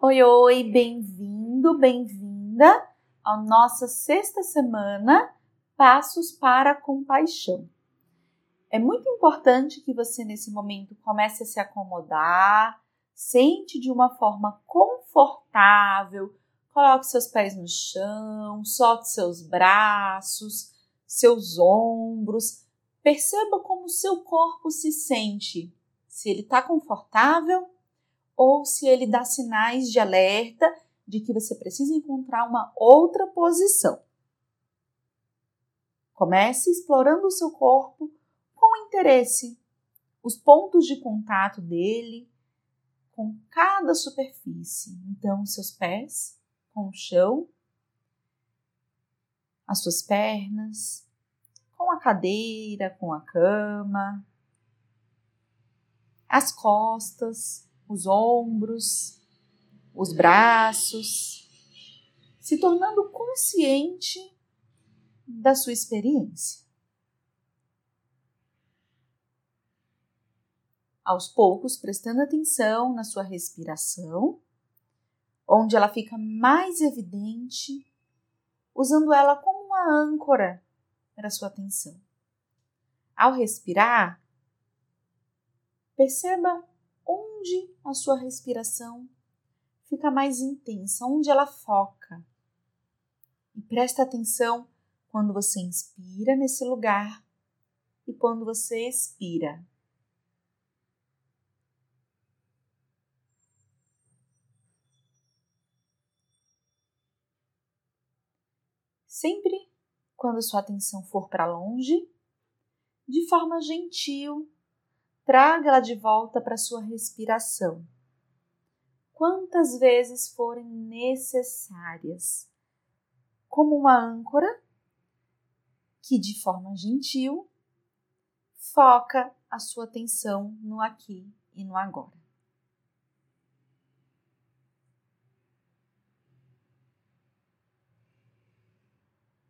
Oi, oi, bem-vindo, bem-vinda à nossa sexta semana Passos para a Compaixão. É muito importante que você, nesse momento, comece a se acomodar, sente de uma forma confortável, coloque seus pés no chão, solte seus braços, seus ombros, perceba como seu corpo se sente, se ele está confortável ou se ele dá sinais de alerta de que você precisa encontrar uma outra posição. Comece explorando o seu corpo com interesse, os pontos de contato dele com cada superfície. Então, seus pés com o chão, as suas pernas, com a cadeira, com a cama, as costas, os ombros, os braços, se tornando consciente da sua experiência. Aos poucos, prestando atenção na sua respiração, onde ela fica mais evidente, usando ela como uma âncora para a sua atenção. Ao respirar, perceba onde a sua respiração fica mais intensa, onde ela foca. E presta atenção quando você inspira nesse lugar e quando você expira. Sempre quando sua atenção for para longe, de forma gentil, traga-la de volta para sua respiração. Quantas vezes forem necessárias, como uma âncora que, de forma gentil, foca a sua atenção no aqui e no agora.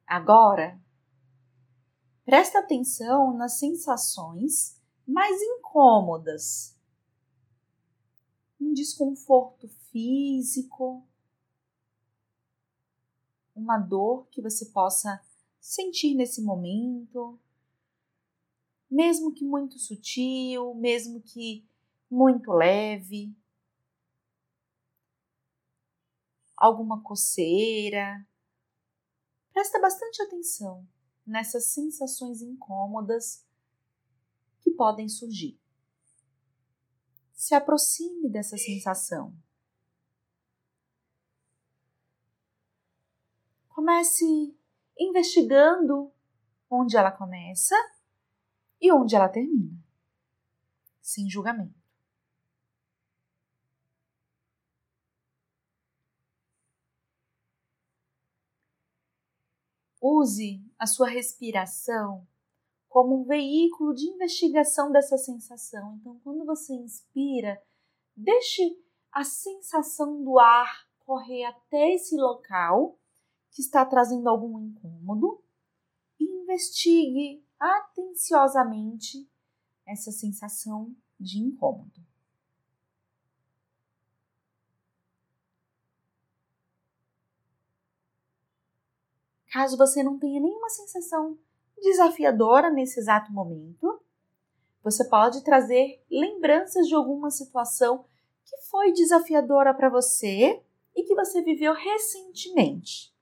Agora, presta atenção nas sensações mais incômodas. Um desconforto físico, uma dor que você possa sentir nesse momento, mesmo que muito sutil, mesmo que muito leve. Alguma coceira. Presta bastante atenção nessas sensações incômodas podem surgir. Se aproxime dessa sensação. Comece investigando onde ela começa e onde ela termina, sem julgamento. Use a sua respiração como um veículo de investigação dessa sensação. Então, quando você inspira, deixe a sensação do ar correr até esse local que está trazendo algum incômodo e investigue atenciosamente essa sensação de incômodo. Caso você não tenha nenhuma sensação desafiadora nesse exato momento. Você pode trazer lembranças de alguma situação que foi desafiadora para você e que você viveu recentemente.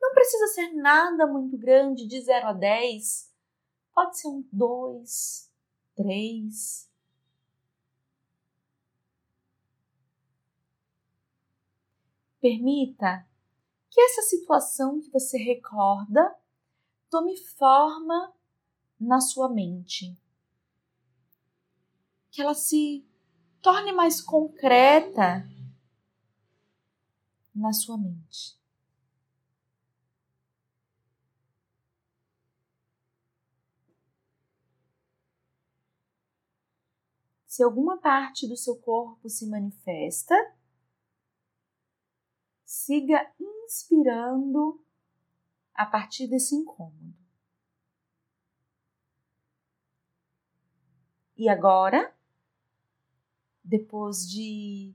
Não precisa ser nada muito grande, de 0 a 10. Pode ser um 2, 3. Permita que essa situação que você recorda tome forma na sua mente. Que ela se torne mais concreta na sua mente. Se alguma parte do seu corpo se manifesta, siga inspirando a partir desse incômodo. E agora, depois de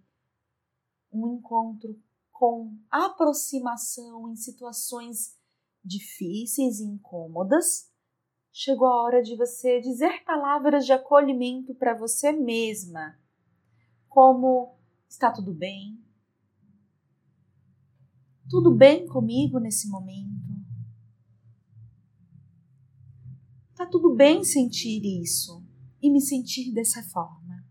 um encontro com aproximação em situações difíceis e incômodas, chegou a hora de você dizer palavras de acolhimento para você mesma, como está tudo bem? Tudo bem comigo nesse momento? Tá tudo bem sentir isso e me sentir dessa forma.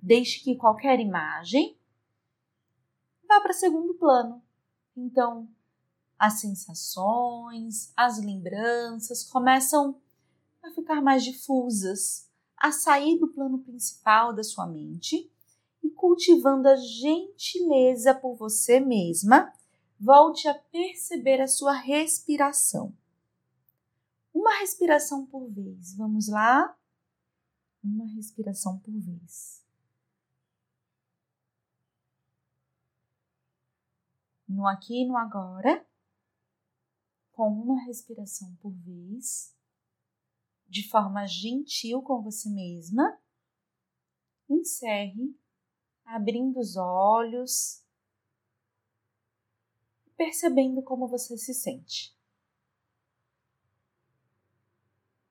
Deixe que qualquer imagem vá para segundo plano. Então, as sensações, as lembranças começam a ficar mais difusas, a sair do plano principal da sua mente e cultivando a gentileza por você mesma, volte a perceber a sua respiração. Uma respiração por vez. Vamos lá? Uma respiração por vez. No aqui e no agora, com uma respiração por vez, de forma gentil com você mesma, encerre abrindo os olhos, percebendo como você se sente.